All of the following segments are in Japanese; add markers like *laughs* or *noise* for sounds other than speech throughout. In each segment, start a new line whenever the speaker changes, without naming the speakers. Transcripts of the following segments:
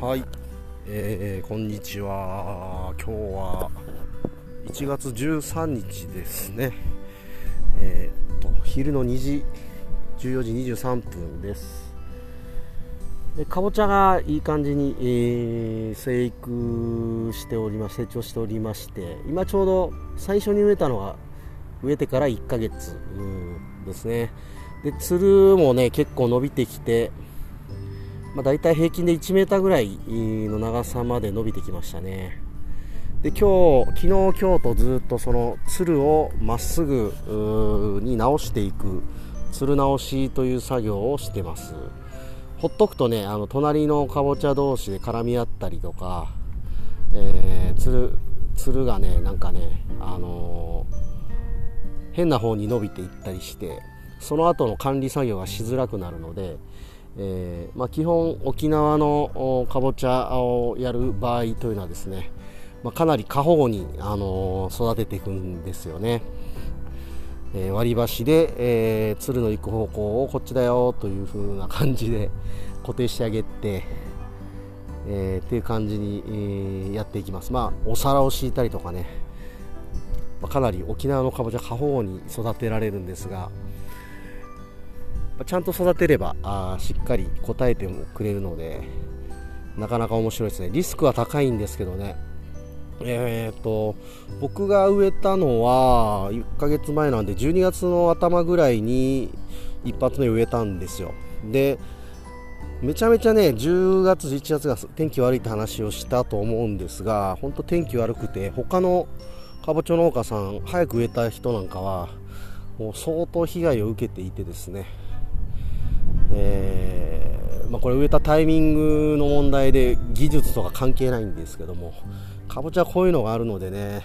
はい、えー、こんにちは。今日は1月13日ですね。えー、っと昼の2時14時23分です。でかぼちゃがいい感じに、えー、生育しております成長しておりまして今ちょうど最初に植えたのは植えてから1ヶ月ですね。でつるもね結構伸びてきて、まあ、大体平均で1 m ぐらいの長さまで伸びてきましたね。で今日昨日今日とずっとそのつるをまっすぐに直していくつる直しという作業をしてます。ほっとくとねあの隣のかぼちゃ同士で絡み合ったりとか、えー、つるがねなんかねあのー、変な方に伸びていったりしてその後の管理作業がしづらくなるので、えー、まあ、基本沖縄のかぼちゃをやる場合というのはですね、まあ、かなり過保護に、あの育てていくんですよね。えー、割り箸で、えー、鶴の行く方向をこっちだよという風な感じで固定してあげて、え、っていう感じに、え、やっていきますまあお皿を敷いたりとかね、まあ、かなり沖縄のかぼちゃ過保護に育てられるんですがちゃんと育てればあしっかり答えてもくれるのでなかなか面白いですね。リスクは高いんですけどね。えーと、僕が植えたのは1ヶ月前なんで12月の頭ぐらいに一発目植えたんですよ。でめちゃめちゃね10月11月が天気悪いって話をしたと思うんですが本当天気悪くて他のかぼちゃ農家さん早く植えた人なんかはもう相当被害を受けていてですね、えー、まあ、これ植えたタイミングの問題で技術とか関係ないんですけどもかぼちゃこういうのがあるのでね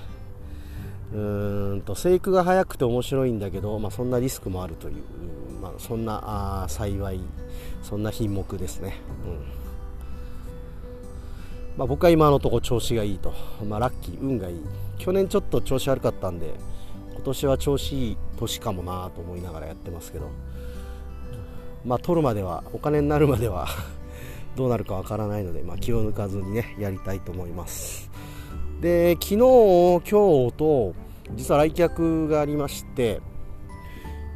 うーんと生育が早くて面白いんだけど、まあ、そんなリスクもあるという、まあ、そんなあ幸いそんな品目ですね、うん。まあ、僕は今のところ調子がいいと、まあ、ラッキー運がいい。去年ちょっと調子悪かったんで今年は調子いい年かもなと思いながらやってますけど。まあ取るまではお金になるまでは *laughs* どうなるかわからないので、まあ、気を抜かずにねやりたいと思います。で昨日、今日と実は来客がありまして、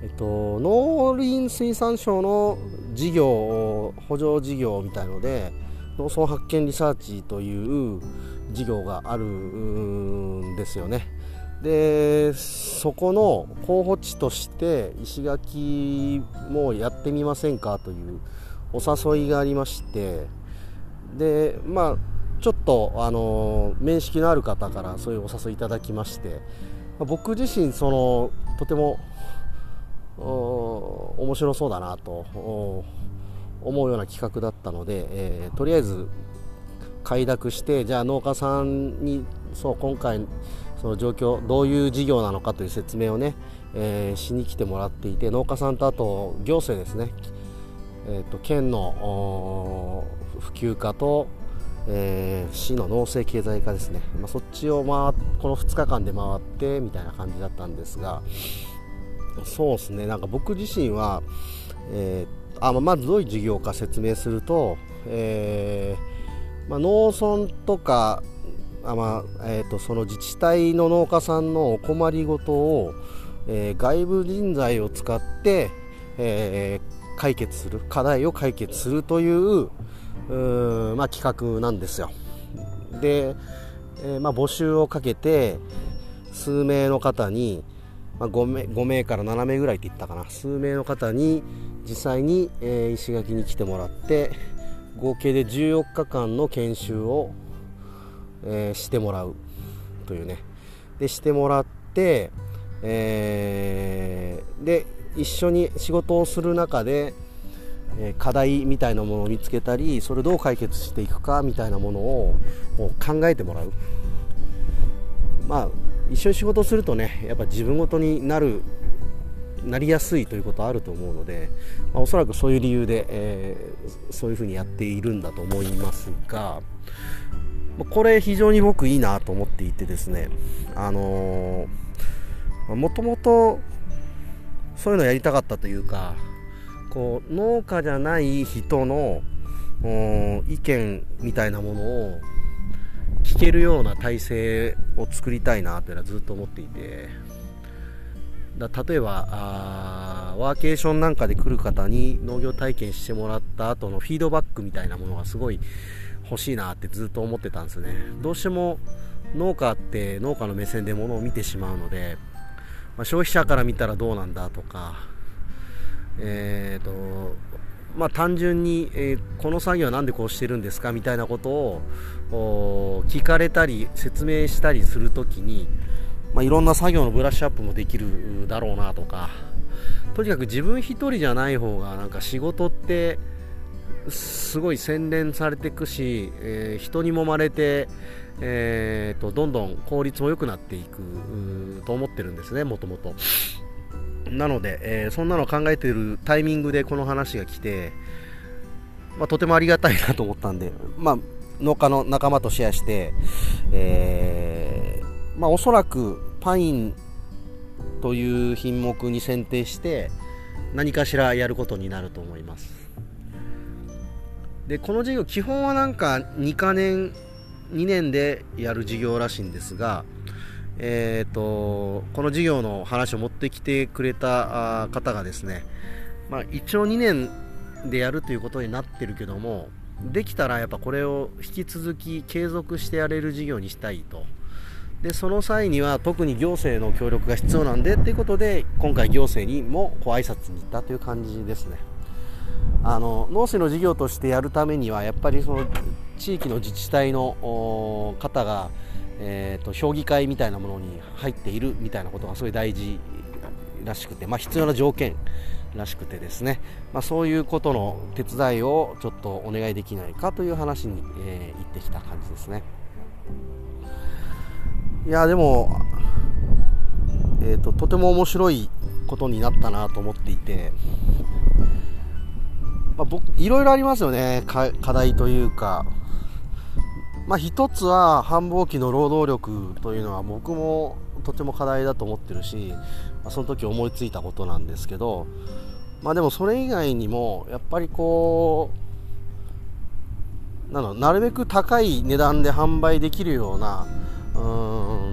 えっと、農林水産省の事業補助事業みたいので農村発見リサーチという事業があるんですよね。でそこの候補地として石垣もやってみませんか？というお誘いがありまして。でまあちょっと、あの面識のある方からそういうお誘いいただきまして、僕自身そのとても面白そうだなと思うような企画だったので、えー、とりあえず快諾してじゃあ農家さんにそう今回その状況どういう事業なのかという説明をね、えー、しに来てもらっていて農家さんとあと行政ですね、えーと県の普及課とえー、市の農政経済課ですね、まあ、そっちを、まこの2日間で回ってみたいな感じだったんですがそうですね。なんか僕自身は、えー、あまずどういう事業か説明すると、えー、まあ、農村とかあ、まあえーと、その自治体の農家さんのお困りごとを、えー、外部人材を使って、え解決する課題を解決するといううまあ、企画なんですよ。で、えー、まあ、募集をかけて数名の方に、まあ、5, 名5名から7名ぐらいって言ったかな。数名の方に実際に、えー、石垣に来てもらって合計で14日間の研修を、えー、してもらうというね。でしてもらって、えー、で一緒に仕事をする中でえ課題みたいなものを見つけたりそれどう解決していくかみたいなものを考えてもらう。まあ一緒に仕事するとねやっぱ自分ごとになるなりやすいということはあると思うので、まあ、おそらくそういう理由で、えー、そういうふうにやっているんだと思いますがこれ非常に僕いいなと思っていてですねあのもともとそういうのやりたかったというかこう農家じゃない人の意見みたいなものを聞けるような体制を作りたいなというのはずっと思っていてだ例えばあワーケーションなんかで来る方に農業体験してもらった後のフィードバックみたいなものがすごい欲しいなってずっと思ってたんですね。どうしても農家って農家の目線で物を見てしまうので、まあ、消費者から見たらどうなんだとかえーとまあ、単純に、えー、この作業は何でこうしてるんですかみたいなことを聞かれたり説明したりするときに、まあ、いろんな作業のブラッシュアップもできるだろうなとかとにかく自分一人じゃない方がなんか仕事ってすごい洗練されていくし、えー、人にもまれて、えーと、どんどん効率も良くなっていくと思ってるんですね、もともと。なので、えー、そんなの考えてるタイミングでこの話が来て、まあ、とてもありがたいなと思ったんで、まあ、農家の仲間とシェアして、えー、まあ、おそらくパインという品目に選定して何かしらやることになると思いますでこの事業基本はなんか2か年2年でやる事業らしいんですがえーと、この事業の話を持ってきてくれた方がですね、まあ、一応2年でやるということになってるけどもできたらやっぱこれを引き続き継続してやれる事業にしたいと。でその際には特に行政の協力が必要なんでということで今回行政にもご挨拶に行ったという感じですね。あの農政の事業としてやるためにはやっぱりその地域の自治体の方がえーと、評議会みたいなものに入っているみたいなことがすごい大事らしくて、まあ、必要な条件らしくてですね、まあ、そういうことの手伝いをちょっとお願いできないかという話に、えー、行ってきた感じですね。いやでも、えーと、とても面白いことになったなと思っていて、まあ、僕いろいろありますよね。課題というか。まあ、一つは繁忙期の労働力というのは僕もとても課題だと思ってるし、まあ、その時思いついたことなんですけど、まあ、でもそれ以外にもやっぱりこうなのなるべく高い値段で販売できるようなう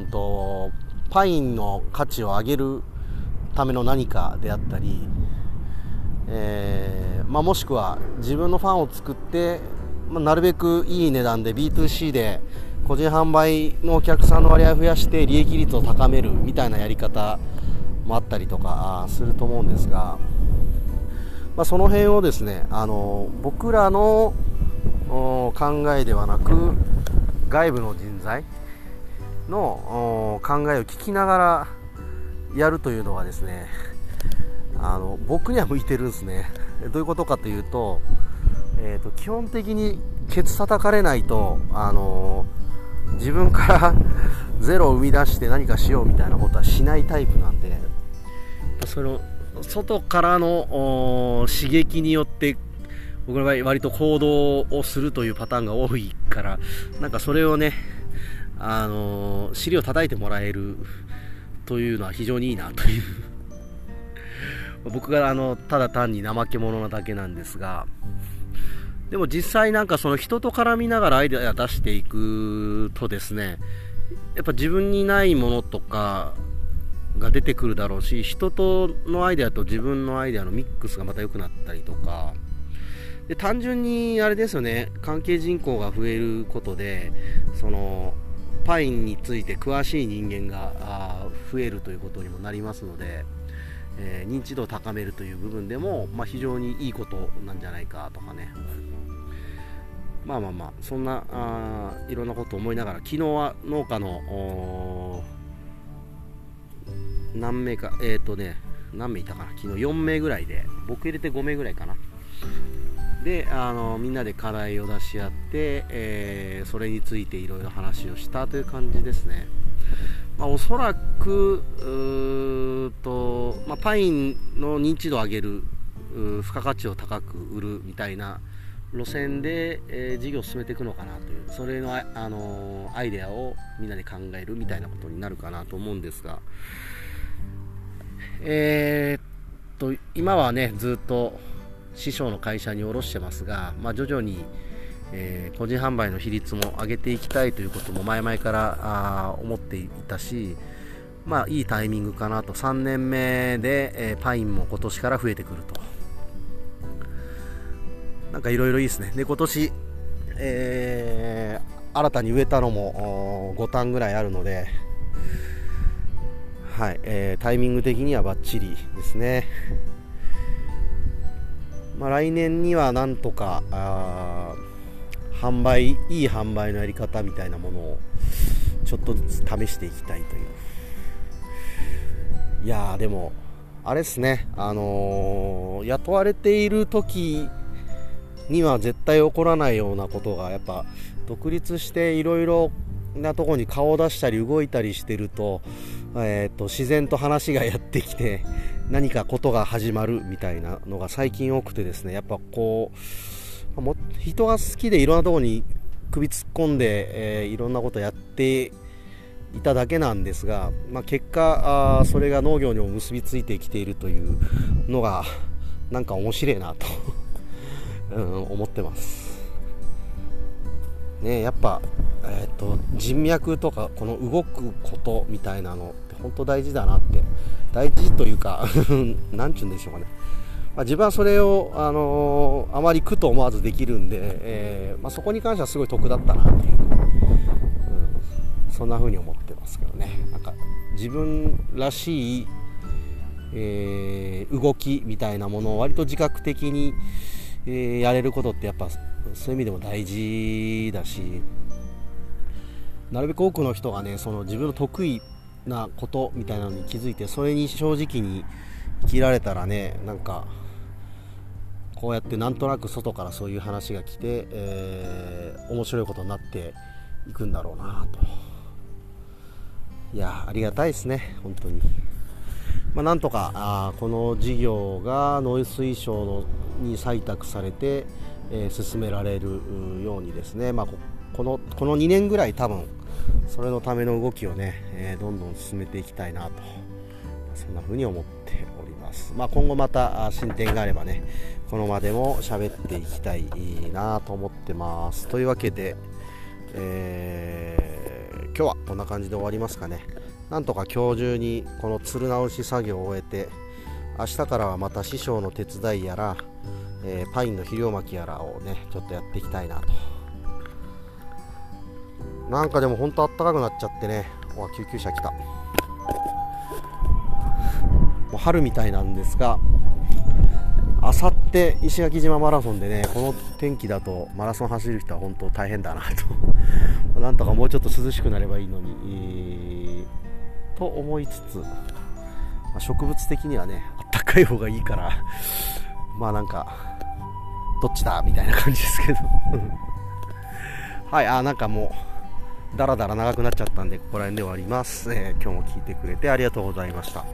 んとパインの価値を上げるための何かであったり、えーまあ、もしくは自分のファンを作ってまあ、なるべくいい値段で B2C で個人販売のお客さんの割合を増やして利益率を高めるみたいなやり方もあったりとかすると思うんですが、まあ、その辺をですねあの僕らの考えではなく外部の人材の考えを聞きながらやるというのはですねあの僕には向いてるんですね。どういうことかというとえーと、基本的にケツ叩かれないと、あのー、自分から *laughs* ゼロを生み出して何かしようみたいなことはしないタイプなんで。その外からの刺激によって僕の場合割と行動をするというパターンが多いからなんかそれをねあのー、尻を叩いてもらえるというのは非常にいいなという僕があのただ単に怠け者なだけなんですがでも実際なんかその人と絡みながらアイデア出していくとですね、やっぱ自分にないものとかが出てくるだろうし、人とのアイデアと自分のアイデアのミックスがまた良くなったりとか、で単純にあれですよね、関係人口が増えることで、そのパインについて詳しい人間が増えるということにもなりますので、えー、認知度を高めるという部分でも、まあ、非常にいいことなんじゃないかとかね。まあまあまあそんなあいろんなことを思いながら昨日は農家の何名かえっ、ー、とね何名いたかな？昨日4名ぐらいで僕入れて5名ぐらいかな。であのみんなで課題を出し合って、えー、それについていろいろ話をしたという感じですね、まあ、おそらくうと、まあ、パインの認知度を上げる付加価値を高く売るみたいな路線で、えー、事業を進めていくのかなというそれの、あのー、アイデアをみんなで考えるみたいなことになるかなと思うんですがえー、っと今はねずっと師匠の会社に卸してますが、まあ、徐々に、えー、個人販売の比率も上げていきたいということも前々からあ思っていたし、まあ、いいタイミングかなと。3年目で、えー、パインも今年から増えてくると。なんかいろいろいいですね。で今年、えー、新たに植えたのも5単ぐらいあるのではい、えー、タイミング的にはバッチリですね。まあ、来年にはなんとかあ販売いい販売のやり方みたいなものをちょっとずつ試していきたいという。いやでもあれですね。あのー、雇われている時には絶対起こらないようなことがやっぱ独立していろいろなとこに顔を出したり動いたりしてると,、えーと自然と話がやってきて何かことが始まるみたいなのが最近多くてですねやっぱこうも人が好きでいろんなとこに首突っ込んで、えー、いろんなことやっていただけなんですが、まあ、結果あそれが農業にも結びついてきているというのがなんか面白いなと *laughs* うん、思ってます。ね、やっぱ、えーと人脈とかこの動くことみたいなのって本当大事だなって大事というか *laughs* なんちゅうんでしょうかね、まあ、自分はそれを、あのー、あまり苦と思わずできるんで、えー、まあ、そこに関してはすごい得だったなっていう、うん、そんな風に思ってますけどね。なんか自分らしい、えー、動きみたいなものを割と自覚的に、えやれることってやっぱそういう意味でも大事だしなるべく多くの人がねその自分の得意なことみたいなのに気づいてそれに正直に生きられたらねなんかこうやってなんとなく外からそういう話が来て、えー、面白いことになっていくんだろうなと。いやありがたいですね本当に、まあ、なんとかあこの事業が農水省のに採択されて、えー、進められるようにですね、まあ、このこの2年ぐらい多分それのための動きをね、えー、どんどん進めていきたいなと。そんな風に思っております、まあ、今後また進展があればねこの場でも喋っていきたいなと思ってます。というわけで、えー、今日はこんな感じで終わりますかね。なんとか今日中にこのつる直し作業を終えて明日からはまた師匠の手伝いやら、えー、パインの肥料巻きやらをねちょっとやっていきたいなと。なんかでも本当あったかくなっちゃってね。わ救急車来た。もう春みたいなんですがあさって石垣島マラソンでねこの天気だとマラソン走る人は本当大変だなと。*laughs* なんとかもうちょっと涼しくなればいいのに、えー、と思いつつ、まあ、植物的にはねあったかい方がいいから *laughs* まあなんかどっちだみたいな感じですけど。*laughs* はいあなんかもうだらだら長くなっちゃったんでここら辺で終わります、えー、今日も聞いてくれてありがとうございました。